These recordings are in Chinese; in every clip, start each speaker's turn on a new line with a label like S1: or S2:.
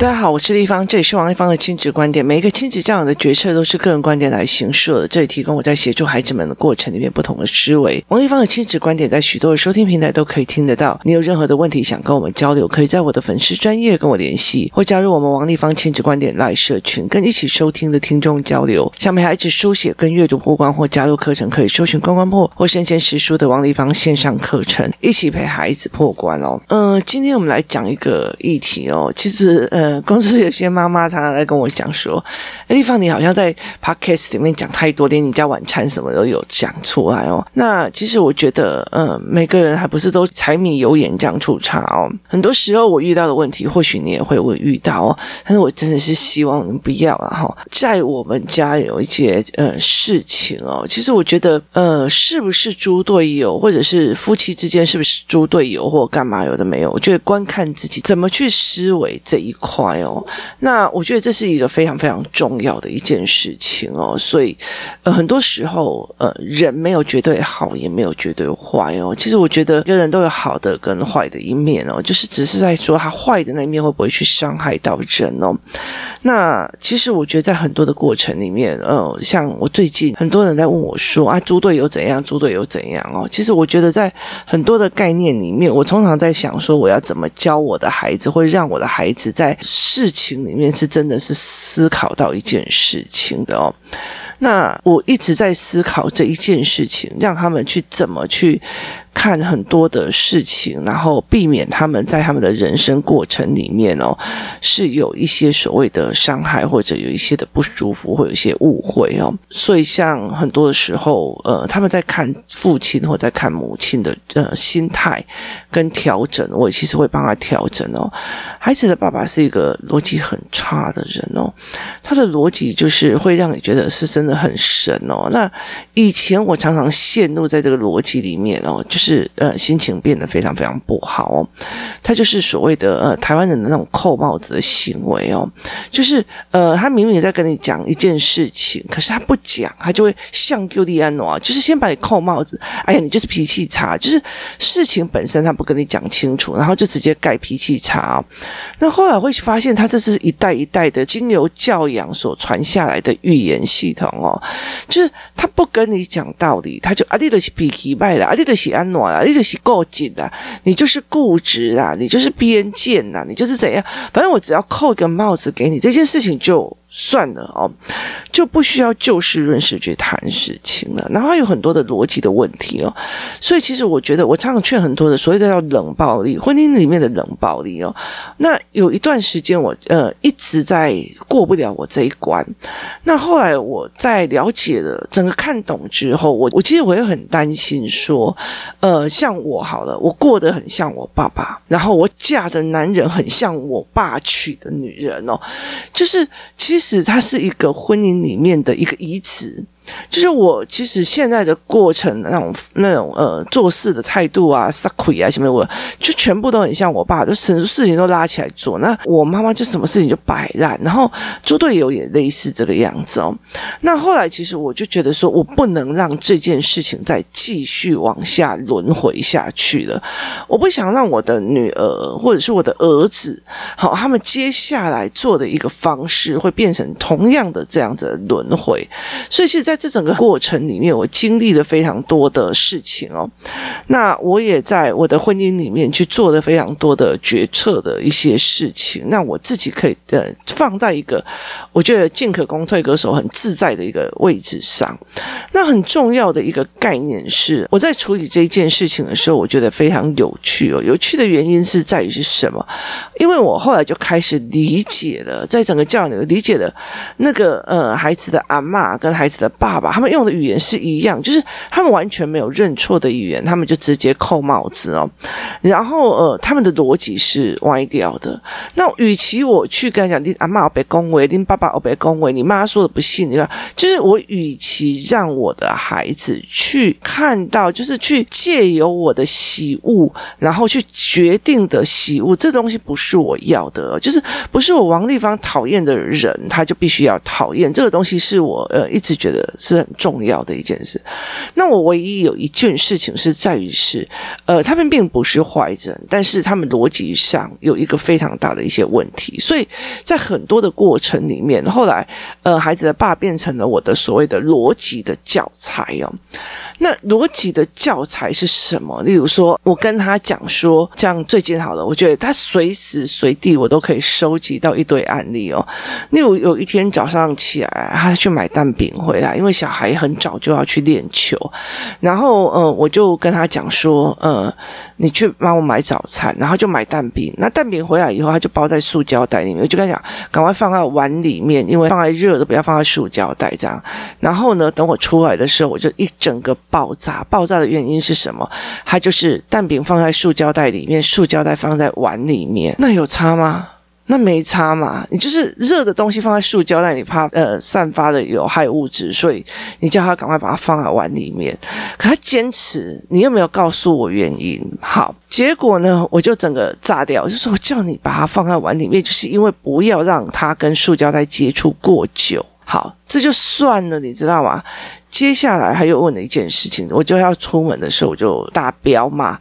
S1: 大家好，我是丽芳，这里是王立芳的亲子观点。每一个亲子教养的决策都是个人观点来形设的，这里提供我在协助孩子们的过程里面不同的思维。王立芳的亲子观点在许多的收听平台都可以听得到。你有任何的问题想跟我们交流，可以在我的粉丝专业跟我联系，或加入我们王立芳亲子观点 LINE 社群，跟一起收听的听众交流。想陪孩子书写跟阅读过关或加入课程，可以搜寻关关破或生鲜识书的王立芳线上课程，一起陪孩子破关哦。嗯、今天我们来讲一个议题哦，其实呃。公司有些妈妈常常在跟我讲说：“哎，丽芳，你好像在 podcast 里面讲太多，连你家晚餐什么都有讲出来哦。”那其实我觉得，嗯，每个人还不是都柴米油盐酱醋茶哦。很多时候我遇到的问题，或许你也会会遇到哦。但是我真的是希望你不要了哈。在我们家有一些呃事情哦，其实我觉得，呃，是不是猪队友，或者是夫妻之间是不是猪队友，或干嘛有的没有？我觉得观看自己怎么去思维这一块。坏哦，那我觉得这是一个非常非常重要的一件事情哦，所以呃，很多时候呃，人没有绝对好，也没有绝对坏哦。其实我觉得每个人都有好的跟坏的一面哦，就是只是在说他坏的那一面会不会去伤害到人哦。那其实我觉得在很多的过程里面，呃，像我最近很多人在问我说啊，猪队友怎样，猪队友怎样哦。其实我觉得在很多的概念里面，我通常在想说，我要怎么教我的孩子，会让我的孩子在。事情里面是真的是思考到一件事情的哦。那我一直在思考这一件事情，让他们去怎么去看很多的事情，然后避免他们在他们的人生过程里面哦，是有一些所谓的伤害，或者有一些的不舒服，或有一些误会哦。所以像很多的时候，呃，他们在看父亲或在看母亲的呃心态跟调整，我其实会帮他调整哦。孩子的爸爸是一个逻辑很差的人哦，他的逻辑就是会让你觉得是真的。很神哦，那以前我常常陷入在这个逻辑里面哦，就是呃心情变得非常非常不好哦。他就是所谓的呃台湾人的那种扣帽子的行为哦，就是呃他明明在跟你讲一件事情，可是他不讲，他就会像丢利安诺，就是先把你扣帽子。哎呀，你就是脾气差，就是事情本身他不跟你讲清楚，然后就直接盖脾气差。那后来会发现，他这是一代一代的经由教养所传下来的预言系统。哦，就是他不跟你讲道理，他就啊，你的是脾气坏啦，啊，你的是安暖啦，你的是够紧的，你就是固执啊，你就是偏见啦，你就是怎样，反正我只要扣一个帽子给你，这件事情就。算了哦，就不需要就事论事去谈事情了。然后有很多的逻辑的问题哦，所以其实我觉得，我常常劝很多的所谓的叫冷暴力，婚姻里面的冷暴力哦。那有一段时间我呃一直在过不了我这一关。那后来我在了解了整个看懂之后，我我其实我也很担心说，呃，像我好了，我过得很像我爸爸，然后我嫁的男人很像我爸娶的女人哦，就是其实。是它是一个婚姻里面的一个移植。就是我其实现在的过程那种那种呃做事的态度啊、撒亏啊什么，我就全部都很像我爸，就什么事情都拉起来做。那我妈妈就什么事情就摆烂，然后猪队友也类似这个样子哦。那后来其实我就觉得说，我不能让这件事情再继续往下轮回下去了。我不想让我的女儿或者是我的儿子，好，他们接下来做的一个方式会变成同样的这样子的轮回。所以其实，在这整个过程里面，我经历了非常多的事情哦。那我也在我的婚姻里面去做了非常多的决策的一些事情。那我自己可以呃放在一个我觉得进可攻退可守很自在的一个位置上。那很重要的一个概念是，我在处理这一件事情的时候，我觉得非常有趣哦。有趣的原因是在于是什么？因为我后来就开始理解了，在整个教育里理解了那个呃孩子的阿嬷跟孩子的爸。爸爸他们用的语言是一样，就是他们完全没有认错的语言，他们就直接扣帽子哦。然后呃，他们的逻辑是歪掉的。那与其我去跟他讲，你阿嬷被恭维，你爸爸被恭维，你妈说的不信，你看，就是我与其让我的孩子去看到，就是去借由我的喜恶，然后去决定的喜恶，这东西不是我要的，就是不是我王丽芳讨厌的人，他就必须要讨厌这个东西，是我呃一直觉得。是很重要的一件事。那我唯一有一件事情是在于是，呃，他们并不是坏人，但是他们逻辑上有一个非常大的一些问题，所以在很多的过程里面，后来呃，孩子的爸变成了我的所谓的逻辑的教材哦。那逻辑的教材是什么？例如说，我跟他讲说，这样最近好了，我觉得他随时随地我都可以收集到一堆案例哦。例如有一天早上起来，他去买蛋饼回来，因为小孩很早就要去练球，然后呃，我就跟他讲说，呃，你去帮我买早餐，然后就买蛋饼。那蛋饼回来以后，他就包在塑胶袋里面，我就跟他讲，赶快放到碗里面，因为放在热的，不要放在塑胶袋这样。然后呢，等我出来的时候，我就一整个爆炸。爆炸的原因是什么？他就是蛋饼放在塑胶袋里面，塑胶袋放在碗里面，那有差吗？那没差嘛，你就是热的东西放在塑胶袋，你怕呃散发的有害物质，所以你叫他赶快把它放在碗里面。可他坚持，你又没有告诉我原因。好，结果呢，我就整个炸掉，就说我叫你把它放在碗里面，就是因为不要让它跟塑胶袋接触过久。好，这就算了，你知道吗？接下来他又问了一件事情，我就要出门的时候，我就大飙嘛。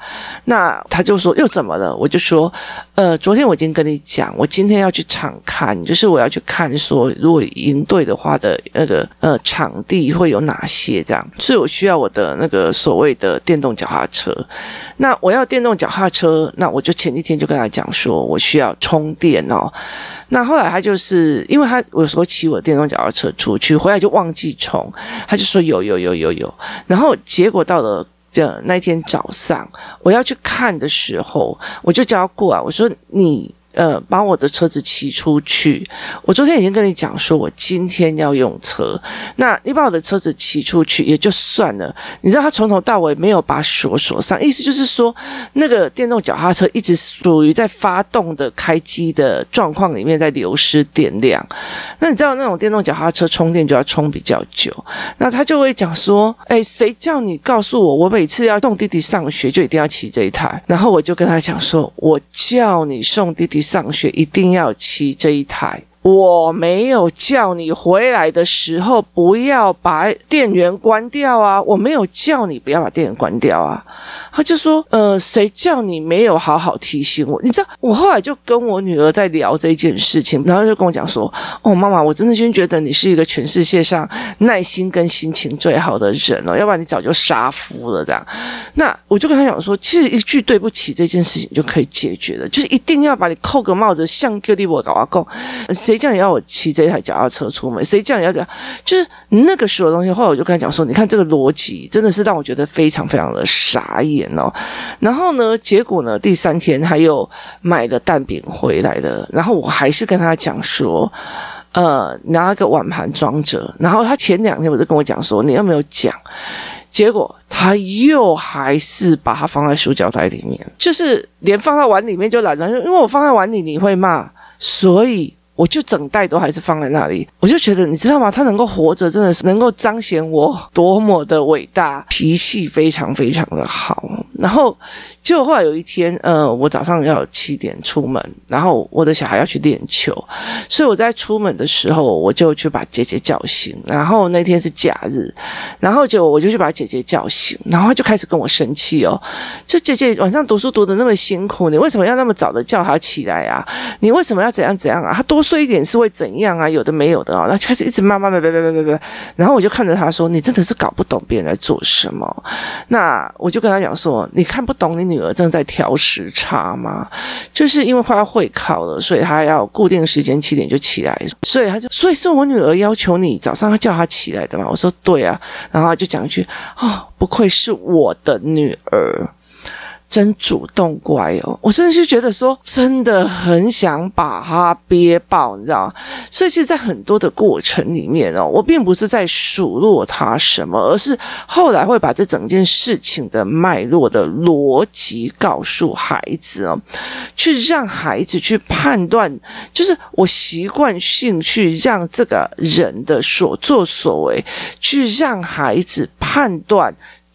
S1: 那他就说又怎么了？我就说，呃，昨天我已经跟你讲，我今天要去场看，就是我要去看说，如果赢队的话的那个呃场地会有哪些这样，所以我需要我的那个所谓的电动脚踏车。那我要电动脚踏车，那我就前几天就跟他讲说，我需要充电哦。那后来他就是因为他有时候骑我电动脚踏车出取，回来就忘记冲，他就说有有有有有，然后结果到了的那天早上我要去看的时候，我就叫他过啊，我说你。呃，把我的车子骑出去。我昨天已经跟你讲说，我今天要用车。那你把我的车子骑出去也就算了。你知道他从头到尾没有把锁锁上，意思就是说，那个电动脚踏车一直属于在发动的开机的状况里面，在流失电量。那你知道那种电动脚踏车充电就要充比较久。那他就会讲说，哎，谁叫你告诉我，我每次要送弟弟上学就一定要骑这一台？然后我就跟他讲说，我叫你送弟弟。上学一定要骑这一台。我没有叫你回来的时候不要把电源关掉啊！我没有叫你不要把电源关掉啊！他就说：“呃，谁叫你没有好好提醒我？你知道，我后来就跟我女儿在聊这件事情，然后就跟我讲说：‘哦，妈妈，我真的先觉得你是一个全世界上耐心跟心情最好的人哦，要不然你早就杀夫了。’这样，那我就跟他讲说，其实一句对不起这件事情就可以解决了，就是一定要把你扣个帽子，像丢地我搞阿公。”谁叫你要我骑这台脚踏车出门？谁叫你要这样？就是那个所有东西。后来我就跟他讲说：“你看这个逻辑，真的是让我觉得非常非常的傻眼哦。”然后呢，结果呢，第三天他又买了蛋饼回来了。然后我还是跟他讲说：“呃，拿个碗盘装着。”然后他前两天我就跟我讲说：“你又没有讲？”结果他又还是把它放在塑胶袋里面，就是连放在碗里面就懒得，因为我放在碗里你会骂，所以。我就整袋都还是放在那里，我就觉得你知道吗？他能够活着，真的是能够彰显我多么的伟大，脾气非常非常的好。然后，结果后来有一天，呃，我早上要七点出门，然后我的小孩要去练球，所以我在出门的时候，我就去把姐姐叫醒。然后那天是假日，然后就我就去把姐姐叫醒，然后她就开始跟我生气哦，就姐姐晚上读书读得那么辛苦，你为什么要那么早的叫她起来啊？你为什么要怎样怎样啊？她多睡一点是会怎样啊？有的没有的啊、哦，然后就开始一直骂骂骂骂骂骂骂，然后我就看着她说：“你真的是搞不懂别人在做什么。”那我就跟她讲说。你看不懂你女儿正在调时差吗？就是因为快要会考了，所以她要固定时间七点就起来，所以她就，所以是我女儿要求你早上要叫她起来的嘛。我说对啊，然后她就讲一句，哦，不愧是我的女儿。真主动乖哦，我真的是觉得说，真的很想把他憋爆，你知道吗？所以其实，在很多的过程里面哦，我并不是在数落他什么，而是后来会把这整件事情的脉络的逻辑告诉孩子哦，去让孩子去判断，就是我习惯性去让这个人的所作所为，去让孩子判断。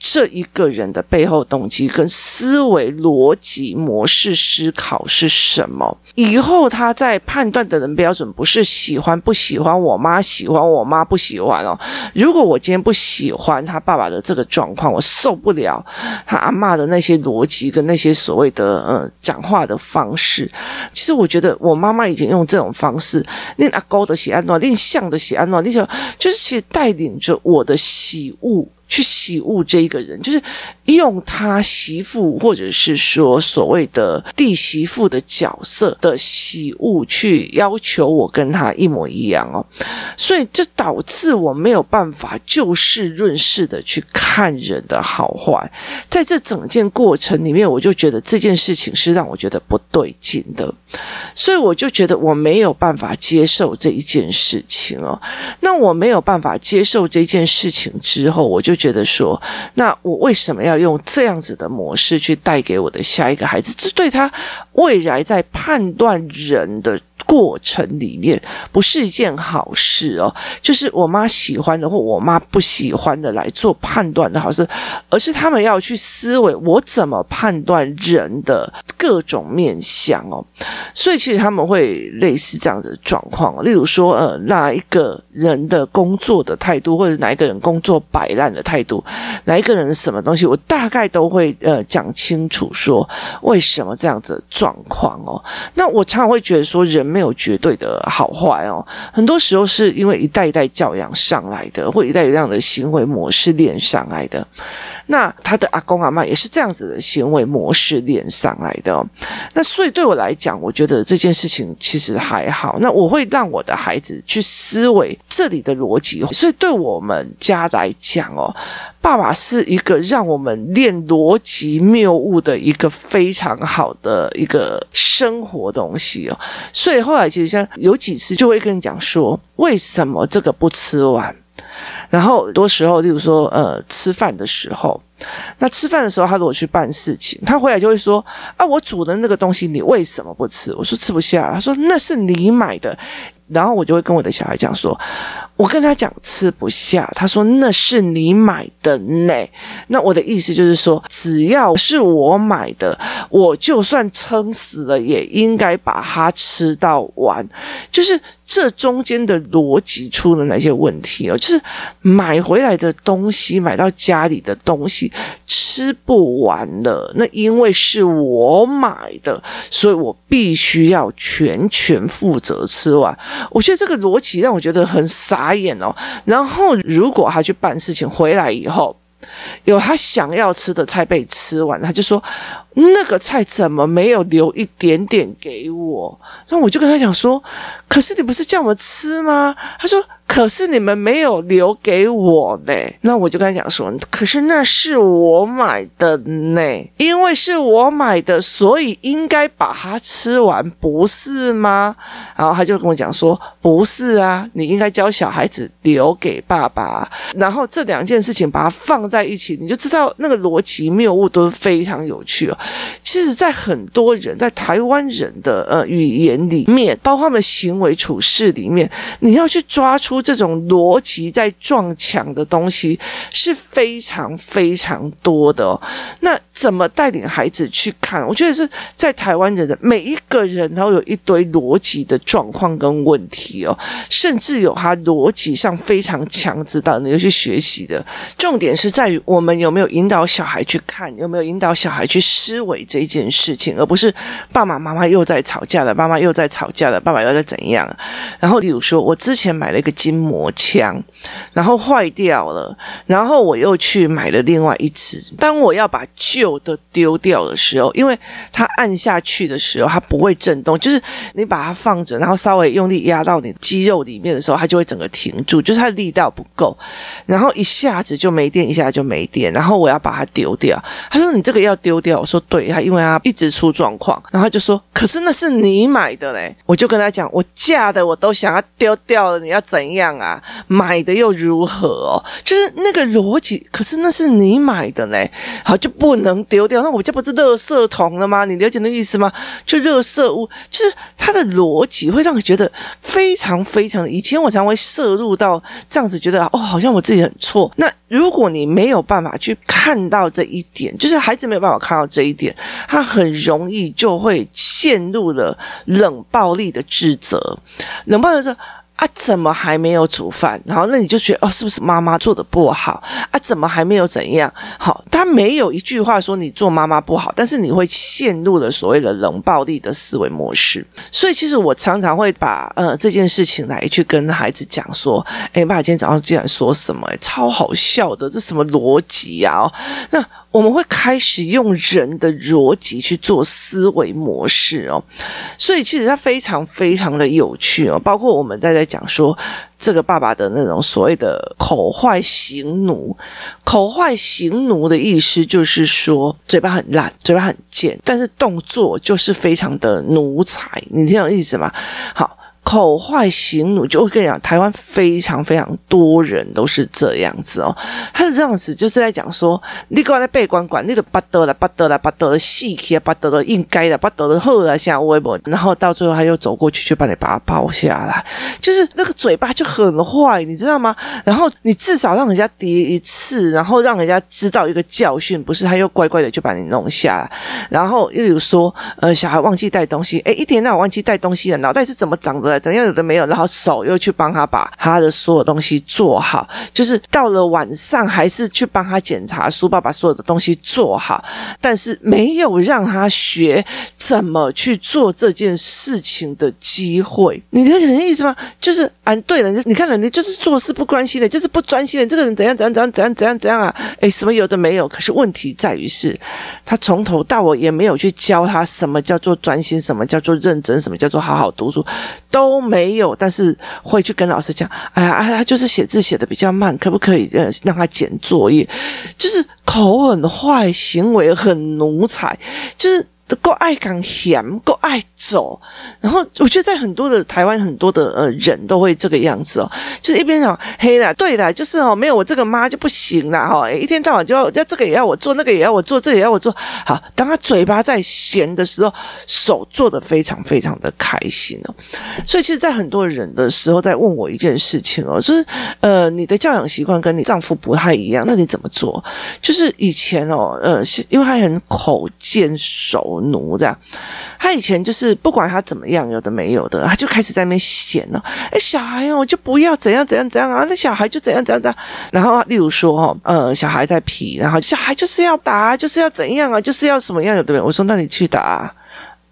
S1: 这一个人的背后动机跟思维逻辑模式思考是什么。以后他在判断的人标准不是喜欢不喜欢，我妈喜欢我妈不喜欢哦。如果我今天不喜欢他爸爸的这个状况，我受不了他阿嬷的那些逻辑跟那些所谓的呃讲话的方式。其实我觉得我妈妈已经用这种方式，令阿高的喜安诺，令像的喜安诺，令就就是其实带领着我的喜恶。去喜恶这一个人，就是用他媳妇或者是说所谓的弟媳妇的角色的喜恶去要求我跟他一模一样哦，所以这导致我没有办法就事论事的去看人的好坏，在这整件过程里面，我就觉得这件事情是让我觉得不对劲的，所以我就觉得我没有办法接受这一件事情哦，那我没有办法接受这件事情之后，我就。觉得说，那我为什么要用这样子的模式去带给我的下一个孩子？这对他未来在判断人的。过程里面不是一件好事哦，就是我妈喜欢的或我妈不喜欢的来做判断的好事，而是他们要去思维我怎么判断人的各种面相哦。所以其实他们会类似这样子的状况，例如说呃，哪一个人的工作的态度，或者哪一个人工作摆烂的态度，哪一个人什么东西，我大概都会呃讲清楚说为什么这样子的状况哦。那我常常会觉得说人。没有绝对的好坏哦，很多时候是因为一代一代教养上来的，或一代一代的行为模式练上来的。那他的阿公阿嬷也是这样子的行为模式练上来的哦。那所以对我来讲，我觉得这件事情其实还好。那我会让我的孩子去思维这里的逻辑。所以对我们家来讲哦，爸爸是一个让我们练逻辑谬误的一个非常好的一个生活东西哦。所以后来其实像有几次就会跟你讲说，为什么这个不吃完？然后很多时候，例如说，呃，吃饭的时候，那吃饭的时候，他如果去办事情，他回来就会说：“啊，我煮的那个东西，你为什么不吃？”我说：“吃不下。”他说：“那是你买的。”然后我就会跟我的小孩讲说：“我跟他讲吃不下。”他说：“那是你买的呢。”那我的意思就是说，只要是我买的，我就算撑死了，也应该把它吃到完。就是。这中间的逻辑出了哪些问题哦？就是买回来的东西，买到家里的东西吃不完了，那因为是我买的，所以我必须要全权负责吃完。我觉得这个逻辑让我觉得很傻眼哦。然后如果他去办事情回来以后，有他想要吃的菜被吃完，他就说。那个菜怎么没有留一点点给我？那我就跟他讲说，可是你不是叫我吃吗？他说。可是你们没有留给我呢，那我就跟他讲说，可是那是我买的呢，因为是我买的，所以应该把它吃完，不是吗？然后他就跟我讲说，不是啊，你应该教小孩子留给爸爸。然后这两件事情把它放在一起，你就知道那个逻辑谬误都非常有趣哦。其实，在很多人在台湾人的呃语言里面，包括他们行为处事里面，你要去抓出。出这种逻辑在撞墙的东西是非常非常多的哦。那怎么带领孩子去看？我觉得是在台湾人的每一个人都有一堆逻辑的状况跟问题哦，甚至有他逻辑上非常强，知道你要去学习的。重点是在于我们有没有引导小孩去看，有没有引导小孩去思维这件事情，而不是爸爸妈妈又在吵架了，爸妈又在吵架了，爸爸又在怎样？然后，例如说我之前买了一个筋膜枪，然后坏掉了，然后我又去买了另外一支。当我要把旧的丢掉的时候，因为它按下去的时候，它不会震动，就是你把它放着，然后稍微用力压到你肌肉里面的时候，它就会整个停住，就是它力道不够，然后一下子就没电，一下就没电，然后我要把它丢掉。他说：“你这个要丢掉。”我说：“对。”他因为他一直出状况，然后他就说：“可是那是你买的嘞。”我就跟他讲：“我嫁的我都想要丢掉了，你要怎样？”样啊？买的又如何哦？就是那个逻辑，可是那是你买的呢，好就不能丢掉。那我家不是垃圾桶了吗？你了解那意思吗？就垃圾物，就是它的逻辑会让你觉得非常非常。以前我常会摄入到这样子，觉得哦，好像我自己很错。那如果你没有办法去看到这一点，就是孩子没有办法看到这一点，他很容易就会陷入了冷暴力的指责，冷暴力说。啊，怎么还没有煮饭？然后那你就觉得哦，是不是妈妈做的不好？啊，怎么还没有怎样？好，他没有一句话说你做妈妈不好，但是你会陷入了所谓的冷暴力的思维模式。所以其实我常常会把呃这件事情来去跟孩子讲说，哎，爸，今天早上竟然说什么？超好笑的，这什么逻辑啊？那。我们会开始用人的逻辑去做思维模式哦，所以其实它非常非常的有趣哦。包括我们在在讲说这个爸爸的那种所谓的口坏行奴，口坏行奴的意思就是说嘴巴很烂，嘴巴很贱，但是动作就是非常的奴才。你听懂意思吗？好。口坏刑奴，就会跟你讲，台湾非常非常多人都是这样子哦。他是这样子，就是在讲说，你过来被管管，那个不得了，不得了，不得了，细气，不得了，应该的，不得了，后来像微博，然后到最后他又走过去，就把你把他抱下来，就是那个嘴巴就很坏，你知道吗？然后你至少让人家跌一次，然后让人家知道一个教训，不是他又乖乖的就把你弄下来。然后又有说，呃，小孩忘记带东西，诶，一天到晚忘记带东西了，脑袋是怎么长的？怎样有的没有，然后手又去帮他把他的所有东西做好，就是到了晚上还是去帮他检查书包，把所有的东西做好，但是没有让他学怎么去做这件事情的机会。你理解的意思吗？就是啊，对了，你看人家就是做事不关心的，就是不专心的，这个人怎样怎样怎样怎样怎样怎样啊？哎，什么有的没有？可是问题在于是，他从头到尾也没有去教他什么叫做专心，什么叫做认真，什么叫做好好读书，都。都没有，但是会去跟老师讲，哎呀，哎呀，他就是写字写的比较慢，可不可以让他减作业？就是口很坏，行为很奴才，就是。够爱讲咸，够爱走，然后我觉得在很多的台湾，很多的呃人都会这个样子哦，就是一边讲黑啦，对啦，就是哦，没有我这个妈就不行啦哈，一天到晚就要要这个也要我做，那个也要我做，这也要我做。好，当他嘴巴在闲的时候，手做的非常非常的开心哦。所以其实，在很多人的时候，在问我一件事情哦，就是呃，你的教养习惯跟你丈夫不太一样，那你怎么做？就是以前哦，呃，因为他很口贱手。奴这样，他以前就是不管他怎么样，有的没有的，他就开始在那边显了。哎，小孩哦，就不要怎样怎样怎样啊，那小孩就怎样怎样怎样。然后例如说哦，呃，小孩在皮，然后小孩就是要打，就是要怎样啊，就是要什么样的，对不对？我说那你去打。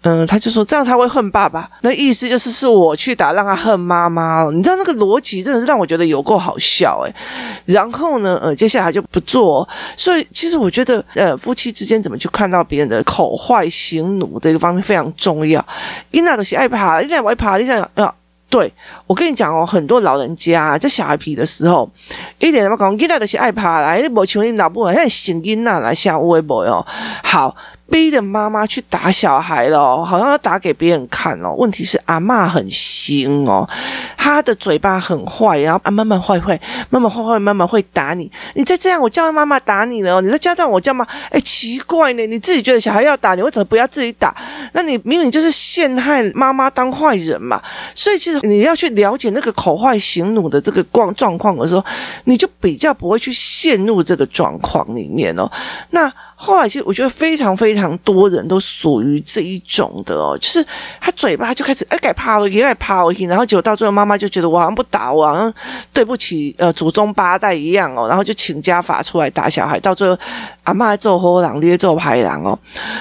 S1: 嗯，他就说这样他会恨爸爸，那意思就是是我去打，让他恨妈妈哦。你知道那个逻辑真的是让我觉得有够好笑诶。然后呢，呃，接下来就不做。所以其实我觉得，呃，夫妻之间怎么去看到别人的口坏行奴这个方面非常重要。伊娜都是爱爬，伊娜爱爬，你想要对我跟你讲哦，很多老人家在小孩皮的时候，一点什么讲，伊娜都是爱爬来，你无像你老母，像醒伊娜来下微博哦，好。逼着妈妈去打小孩了，好像要打给别人看哦。问题是阿嬷很凶哦，她的嘴巴很坏，然后啊，慢慢坏坏，慢慢坏坏，慢慢会打你。你再这样，我叫妈妈打你了。你再叫上，我叫妈。哎，奇怪呢，你自己觉得小孩要打你，为什么不要自己打？那你明明就是陷害妈妈当坏人嘛。所以其实你要去了解那个口坏行怒的这个状状况的时候，你就比较不会去陷入这个状况里面哦。那。后来其实我觉得非常非常多人都属于这一种的哦，就是他嘴巴就开始哎改趴了，也改趴了，然后结果到最后妈妈就觉得我好像不打我，好像对不起呃祖宗八代一样哦，然后就请家法出来打小孩，到最后阿嬷做好人，爹做歹人哦。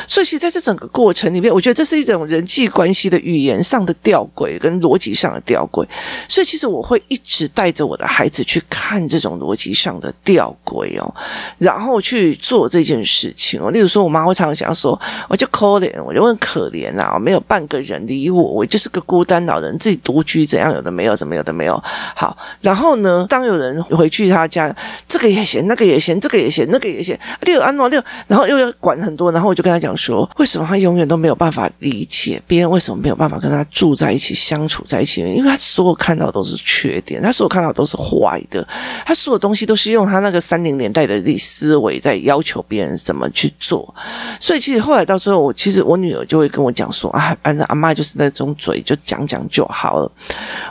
S1: 所以其实在这整个过程里面，我觉得这是一种人际关系的语言上的吊诡跟逻辑上的吊诡。所以其实我会一直带着我的孩子去看这种逻辑上的吊诡哦，然后去做这件事。情哦，例如说，我妈会常常想要说，我就可怜，我就问可怜啊，没有半个人理我，我就是个孤单老人，自己独居，怎样有的没有，怎么有的没有。好，然后呢，当有人回去他家，这个也嫌，那个也嫌，这个也嫌，那个也嫌，啊、六安诺六，然后又要管很多，然后我就跟他讲说，为什么他永远都没有办法理解别人为什么没有办法跟他住在一起、相处在一起？因为他所有看到的都是缺点，他所有看到的都是坏的，他所有东西都是用他那个三零年代的思维在要求别人怎么去做。所以其实后来到最后，我其实我女儿就会跟我讲说啊，反正阿妈就是那种嘴，就讲讲就好了。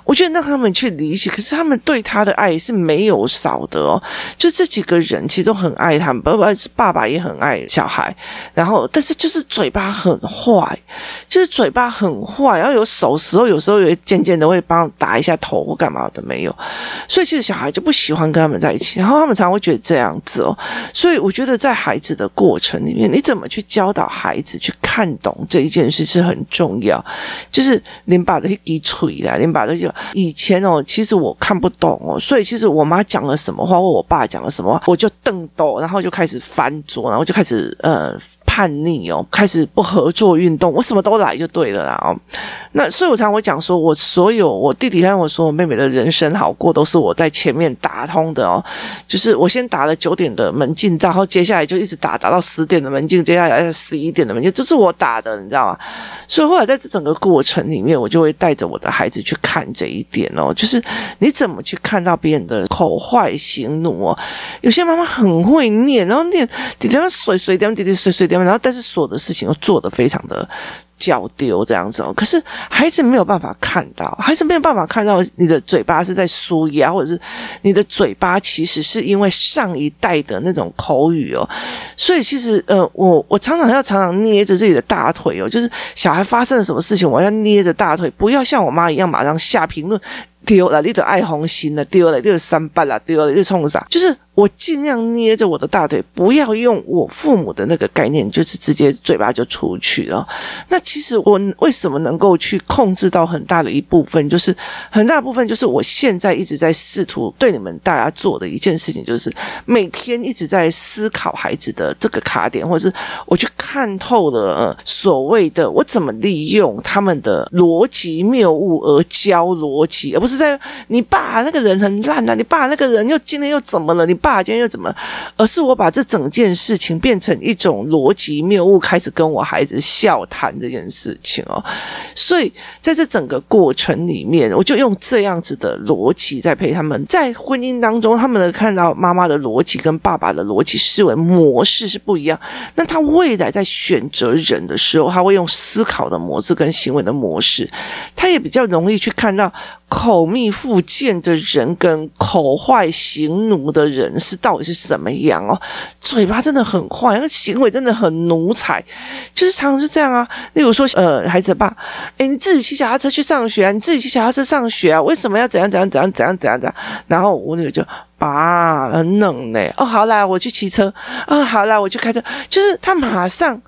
S1: 我觉得让他们去理解，可是他们对他的爱是没有少的哦。就这几个人其实都很爱他们，爸爸爸爸也很爱小孩，然后但是就是嘴巴很坏，就是嘴巴很坏，然后有手时候有时候也渐渐的会帮打一下头或干嘛的没有，所以其实小孩就不喜欢跟他们在一起，然后他们常常会觉得这样子哦。所以我觉得在孩子的过程里面，你怎么去教导孩子去看懂这一件事是很重要，就是连把的给锤了，连把的就以前哦，其实我看不懂哦，所以其实我妈讲了什么话或我爸讲了什么话，我就瞪斗，然后就开始翻桌，然后就开始呃。叛逆哦，开始不合作运动，我什么都来就对了啦哦。那所以我常常会讲说，我所有我弟弟跟我说，我妹妹的人生好过，都是我在前面打通的哦。就是我先打了九点的门禁，然后接下来就一直打打到十点的门禁，接下来是十一点的门禁，这是我打的，你知道吗？所以后来在这整个过程里面，我就会带着我的孩子去看这一点哦，就是你怎么去看到别人的口坏心怒哦。有些妈妈很会念，然后念弟弟们水水点，弟弟水水点。然后，但是所有的事情又做得非常的较丢这样子哦。可是孩子没有办法看到，孩子没有办法看到你的嘴巴是在纾压，或者是你的嘴巴其实是因为上一代的那种口语哦。所以其实呃，我我常常要常常捏着自己的大腿哦，就是小孩发生了什么事情，我要捏着大腿，不要像我妈一样马上下评论。丢了，你的爱红心了；丢了，你的三八了；丢了，你冲啥？就是我尽量捏着我的大腿，不要用我父母的那个概念，就是直接嘴巴就出去了。那其实我为什么能够去控制到很大的一部分，就是很大部分就是我现在一直在试图对你们大家做的一件事情，就是每天一直在思考孩子的这个卡点，或者是我去看透了所谓的我怎么利用他们的逻辑谬误而教逻辑，而不是。是在你爸那个人很烂啊，你爸那个人又今天又怎么了？你爸今天又怎么？而是我把这整件事情变成一种逻辑谬误，开始跟我孩子笑谈这件事情哦。所以在这整个过程里面，我就用这样子的逻辑在陪他们。在婚姻当中，他们能看到妈妈的逻辑跟爸爸的逻辑思维模式是不一样。那他未来在选择人的时候，他会用思考的模式跟行为的模式，他也比较容易去看到。口蜜腹剑的人跟口坏行奴的人是到底是什么样哦？嘴巴真的很坏，那行为真的很奴才，就是常常是这样啊。例如说，呃，孩子的爸，哎，你自己骑脚踏车去上学啊，你自己骑脚踏车上学啊，为什么要怎样怎样怎样怎样怎样怎样？然后我女儿就爸很冷呢，哦，好啦，我去骑车，哦，好啦，我去开车，就是他马上。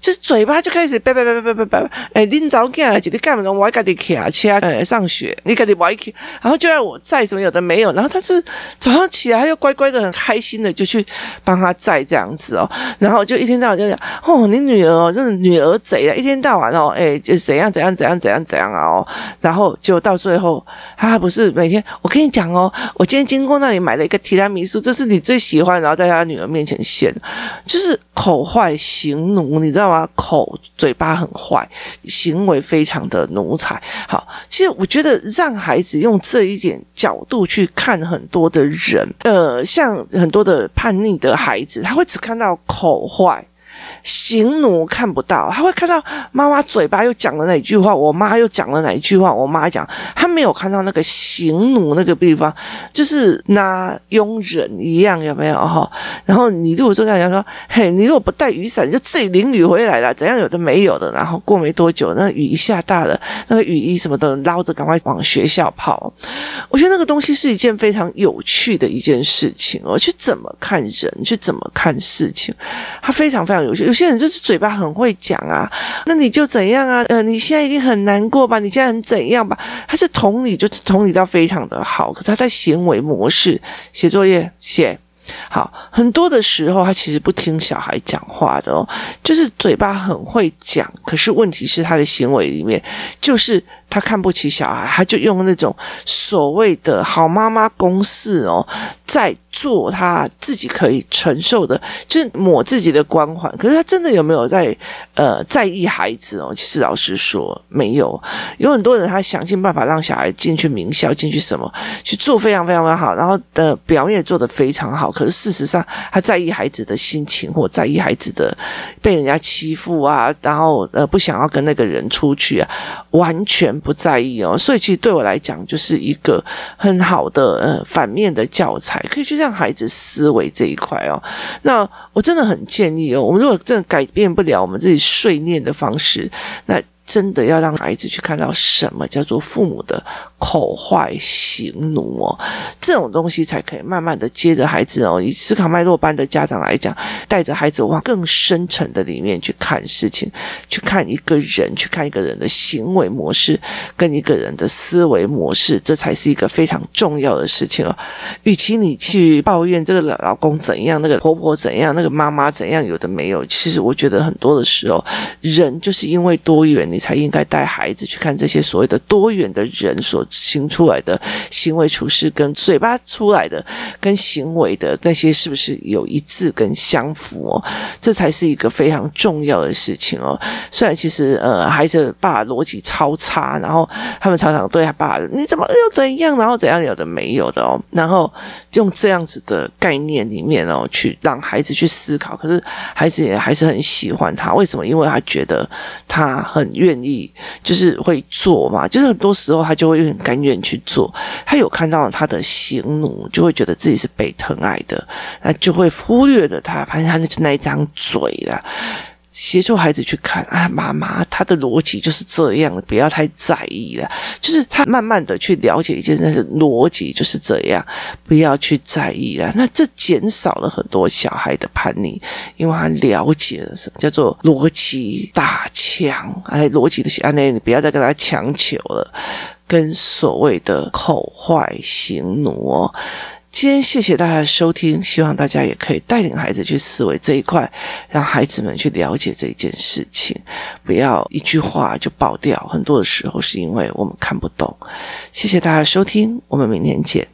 S1: 就是嘴巴就开始叭叭叭叭叭叭叭，哎，恁早起就你干嘛呢？我赶紧骑车，呃，上学，你赶紧我去，然后就让我载什么有的没有，然后他是早上起来他又乖乖的很开心的就去帮他载这样子哦，然后就一天到晚就讲哦，你女儿哦，真是女儿贼啊，一天到晚哦，哎，就怎样怎样怎样怎样怎样啊哦，然后就到最后，他不是每天我跟你讲哦，我今天经过那里买了一个提拉米苏，这是你最喜欢，然后在他女儿面前献，就是口坏行奴，你知道吗？口嘴巴很坏，行为非常的奴才。好，其实我觉得让孩子用这一点角度去看很多的人，呃，像很多的叛逆的孩子，他会只看到口坏。行奴看不到，他会看到妈妈嘴巴又讲了哪一句话，我妈又讲了哪一句话，我妈讲，他没有看到那个行奴那个地方，就是拿佣人一样，有没有哈？然后你如果就这样说，嘿，你如果不带雨伞，你就自己淋雨回来了，怎样有的没有的，然后过没多久，那雨一下大了，那个雨衣什么的捞着赶快往学校跑。我觉得那个东西是一件非常有趣的一件事情哦，去怎么看人，去怎么看事情，它非常非常有有些人就是嘴巴很会讲啊，那你就怎样啊？呃，你现在一定很难过吧？你现在很怎样吧？他是同理，就是同理到非常的好，可他在行为模式，写作业写好很多的时候，他其实不听小孩讲话的哦，就是嘴巴很会讲，可是问题是他的行为里面就是。他看不起小孩，他就用那种所谓的好妈妈公式哦，在。做他自己可以承受的，就是抹自己的光环。可是他真的有没有在呃在意孩子哦？其实老实说，没有。有很多人他想尽办法让小孩进去名校，进去什么去做非常非常非常好，然后的表面做得非常好。可是事实上，他在意孩子的心情，或在意孩子的被人家欺负啊，然后呃不想要跟那个人出去啊，完全不在意哦。所以其实对我来讲，就是一个很好的呃反面的教材，可以去让。孩子思维这一块哦，那我真的很建议哦，我们如果真的改变不了我们自己碎念的方式，那。真的要让孩子去看到什么叫做父母的口坏行奴哦，这种东西才可以慢慢的接着孩子哦，以斯卡麦洛班的家长来讲，带着孩子往更深层的里面去看事情，去看一个人，去看一个人的行为模式跟一个人的思维模式，这才是一个非常重要的事情哦。与其你去抱怨这个老公怎样，那个婆婆怎样，那个妈妈怎样，有的没有，其实我觉得很多的时候，人就是因为多元你。才应该带孩子去看这些所谓的多元的人所行出来的行为处事，跟嘴巴出来的跟行为的那些是不是有一致跟相符哦？这才是一个非常重要的事情哦。虽然其实呃，孩子爸逻辑超差，然后他们常常对他爸你怎么又怎样，然后怎样有的没有的哦，然后用这样子的概念里面哦，去让孩子去思考，可是孩子也还是很喜欢他，为什么？因为他觉得他很愿。愿意就是会做嘛，就是很多时候他就会很甘愿去做。他有看到他的行奴，就会觉得自己是被疼爱的，那就会忽略了他，发现他那那一张嘴啊。协助孩子去看啊，妈妈他的逻辑就是这样，不要太在意了。就是他慢慢的去了解一件事，逻辑就是这样，不要去在意了。那这减少了很多小孩的叛逆，因为他了解了什么叫做逻辑大枪，哎，逻辑的些那，你不要再跟他强求了，跟所谓的口坏心怒哦。今天谢谢大家的收听，希望大家也可以带领孩子去思维这一块，让孩子们去了解这一件事情，不要一句话就爆掉。很多的时候是因为我们看不懂。谢谢大家收听，我们明天见。